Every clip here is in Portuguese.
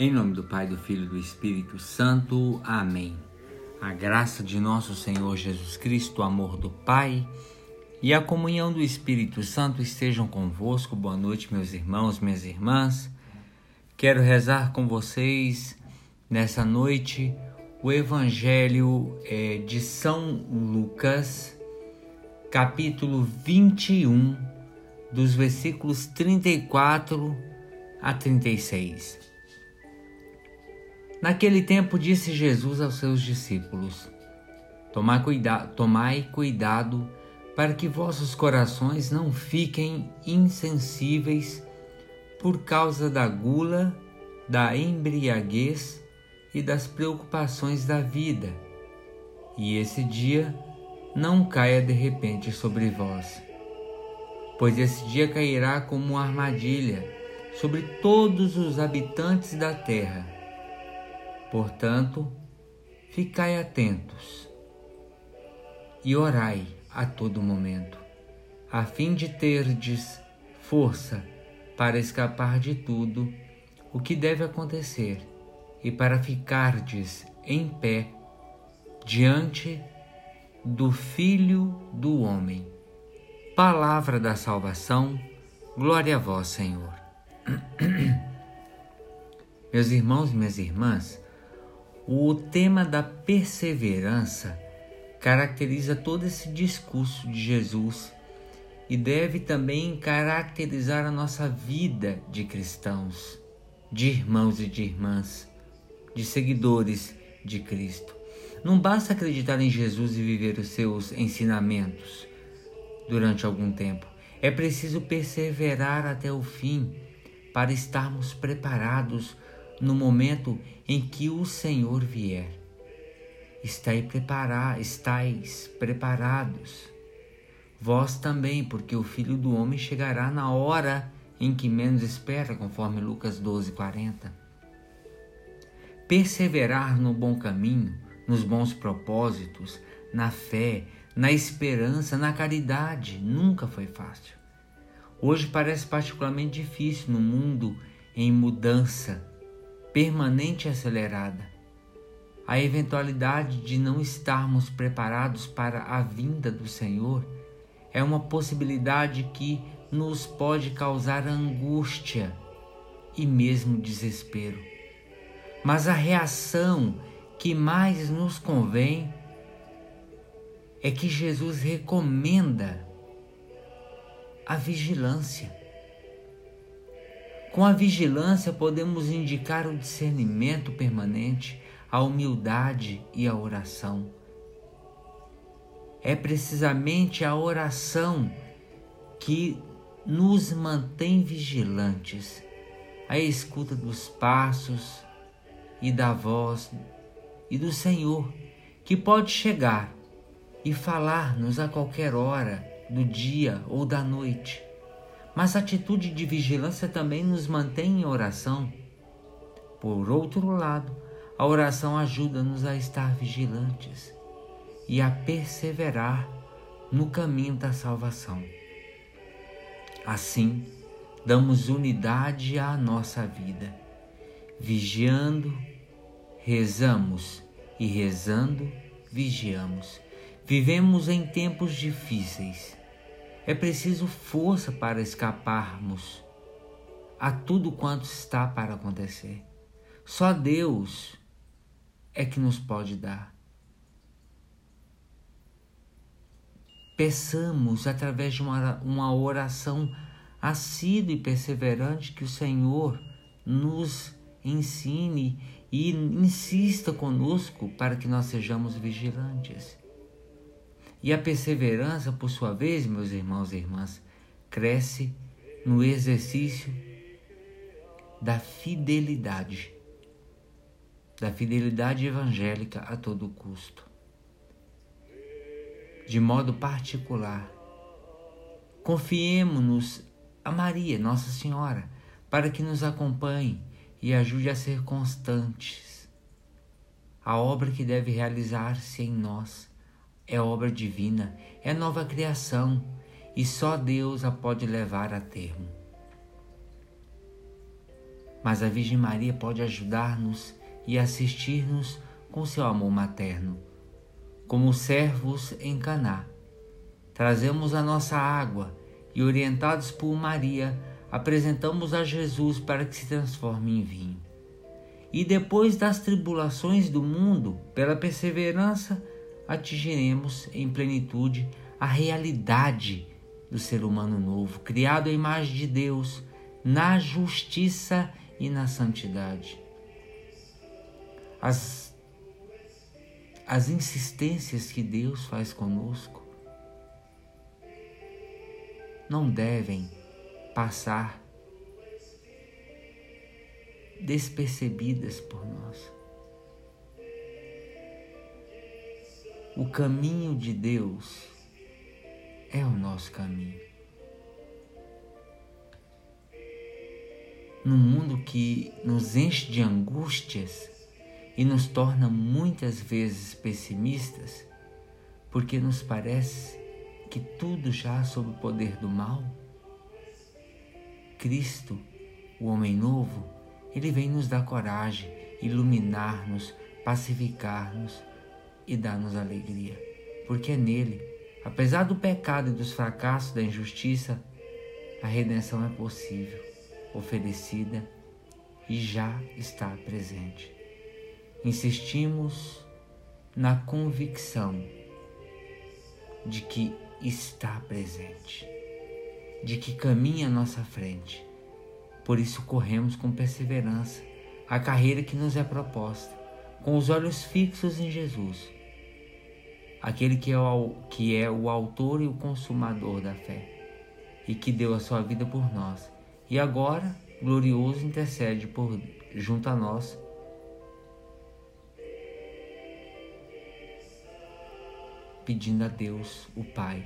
Em nome do Pai, do Filho e do Espírito Santo. Amém. A graça de nosso Senhor Jesus Cristo, o amor do Pai e a comunhão do Espírito Santo estejam convosco. Boa noite, meus irmãos, minhas irmãs. Quero rezar com vocês nessa noite o Evangelho é, de São Lucas, capítulo 21, dos versículos 34 a 36. Naquele tempo disse Jesus aos seus discípulos: Tomai, cuida tomai cuidado para que vossos corações não fiquem insensíveis por causa da gula, da embriaguez e das preocupações da vida, e esse dia não caia de repente sobre vós. Pois esse dia cairá como uma armadilha sobre todos os habitantes da terra Portanto, ficai atentos e orai a todo momento, a fim de terdes força para escapar de tudo o que deve acontecer e para ficardes em pé diante do Filho do Homem. Palavra da salvação, glória a vós, Senhor. Meus irmãos e minhas irmãs, o tema da perseverança caracteriza todo esse discurso de Jesus e deve também caracterizar a nossa vida de cristãos, de irmãos e de irmãs, de seguidores de Cristo. Não basta acreditar em Jesus e viver os seus ensinamentos durante algum tempo. É preciso perseverar até o fim para estarmos preparados no momento em que o Senhor vier. Estai estáis preparados. Vós também, porque o Filho do Homem chegará na hora em que menos espera, conforme Lucas 12, 40. Perseverar no bom caminho, nos bons propósitos, na fé, na esperança, na caridade, nunca foi fácil. Hoje parece particularmente difícil no mundo em mudança, permanente e acelerada. A eventualidade de não estarmos preparados para a vinda do Senhor é uma possibilidade que nos pode causar angústia e mesmo desespero. Mas a reação que mais nos convém é que Jesus recomenda a vigilância. Com a vigilância, podemos indicar o discernimento permanente, a humildade e a oração. É precisamente a oração que nos mantém vigilantes, a escuta dos passos e da voz e do Senhor, que pode chegar e falar-nos a qualquer hora do dia ou da noite mas a atitude de vigilância também nos mantém em oração. Por outro lado, a oração ajuda-nos a estar vigilantes e a perseverar no caminho da salvação. Assim, damos unidade à nossa vida. Vigiando, rezamos e rezando, vigiamos. Vivemos em tempos difíceis é preciso força para escaparmos a tudo quanto está para acontecer. Só Deus é que nos pode dar. Peçamos através de uma, uma oração assídua e perseverante que o Senhor nos ensine e insista conosco para que nós sejamos vigilantes. E a perseverança, por sua vez, meus irmãos e irmãs, cresce no exercício da fidelidade, da fidelidade evangélica a todo custo. De modo particular, confiemos-nos a Maria, Nossa Senhora, para que nos acompanhe e ajude a ser constantes. A obra que deve realizar-se em nós é obra divina, é nova criação e só Deus a pode levar a termo. mas a Virgem Maria pode ajudar-nos e assistir-nos com seu amor materno. Como servos em Caná, trazemos a nossa água e, orientados por Maria, apresentamos a Jesus para que se transforme em vinho. E depois das tribulações do mundo, pela perseverança, atingiremos em plenitude a realidade do ser humano novo, criado à imagem de Deus, na justiça e na santidade. As, as insistências que Deus faz conosco não devem passar despercebidas por nós. O caminho de Deus é o nosso caminho. Num mundo que nos enche de angústias e nos torna muitas vezes pessimistas, porque nos parece que tudo já sob o poder do mal, Cristo, o homem novo, ele vem nos dar coragem, iluminar-nos, pacificar-nos e dar-nos alegria. Porque é nele, apesar do pecado e dos fracassos da injustiça, a redenção é possível, oferecida e já está presente. Insistimos na convicção de que está presente, de que caminha à nossa frente. Por isso corremos com perseverança a carreira que nos é proposta, com os olhos fixos em Jesus, aquele que é o, que é o autor e o consumador da fé, e que deu a sua vida por nós, e agora, glorioso, intercede por junto a nós pedindo a Deus, o Pai,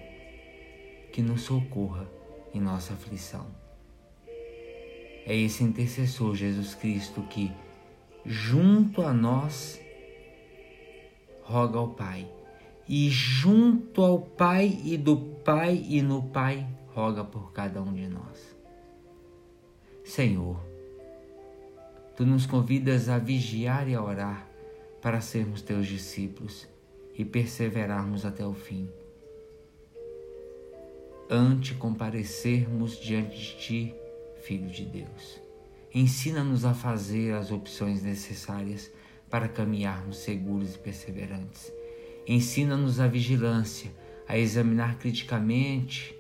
que nos socorra em nossa aflição. É esse intercessor Jesus Cristo que, junto a nós, roga ao Pai, e junto ao Pai e do Pai e no Pai, roga por cada um de nós. Senhor, tu nos convidas a vigiar e a orar para sermos teus discípulos e perseverarmos até o fim. Ante comparecermos diante de Ti, Filho de Deus. Ensina-nos a fazer as opções necessárias para caminharmos seguros e perseverantes. Ensina-nos a vigilância, a examinar criticamente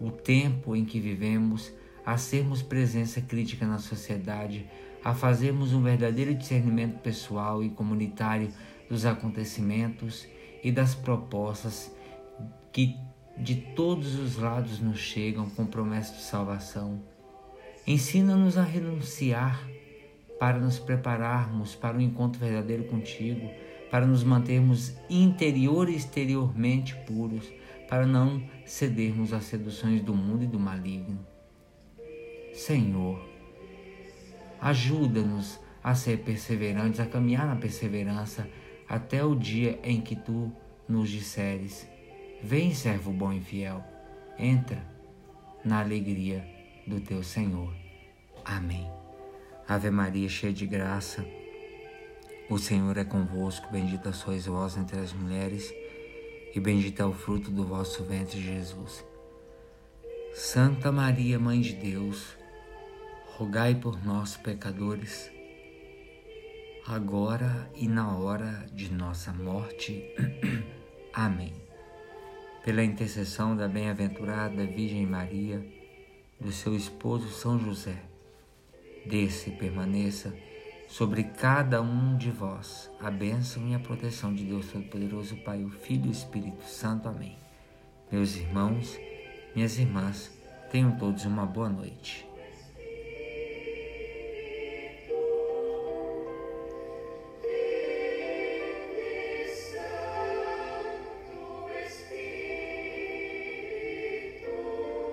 o tempo em que vivemos, a sermos presença crítica na sociedade, a fazermos um verdadeiro discernimento pessoal e comunitário dos acontecimentos e das propostas que de todos os lados nos chegam com promessa de salvação. Ensina-nos a renunciar para nos prepararmos para o um encontro verdadeiro contigo, para nos mantermos interior e exteriormente puros, para não cedermos às seduções do mundo e do maligno. Senhor, ajuda-nos a ser perseverantes, a caminhar na perseverança até o dia em que tu nos disseres: Vem, servo bom e fiel, entra na alegria do teu Senhor. Amém. Ave Maria, cheia de graça, o Senhor é convosco, bendita sois vós entre as mulheres, e bendito é o fruto do vosso ventre, Jesus. Santa Maria, Mãe de Deus, rogai por nós, pecadores, agora e na hora de nossa morte. Amém. Pela intercessão da bem-aventurada Virgem Maria, do seu esposo São José, desça e permaneça sobre cada um de vós a bênção e a proteção de Deus Todo-Poderoso, Pai, o Filho e o Espírito Santo. Amém. Meus irmãos, minhas irmãs, tenham todos uma boa noite.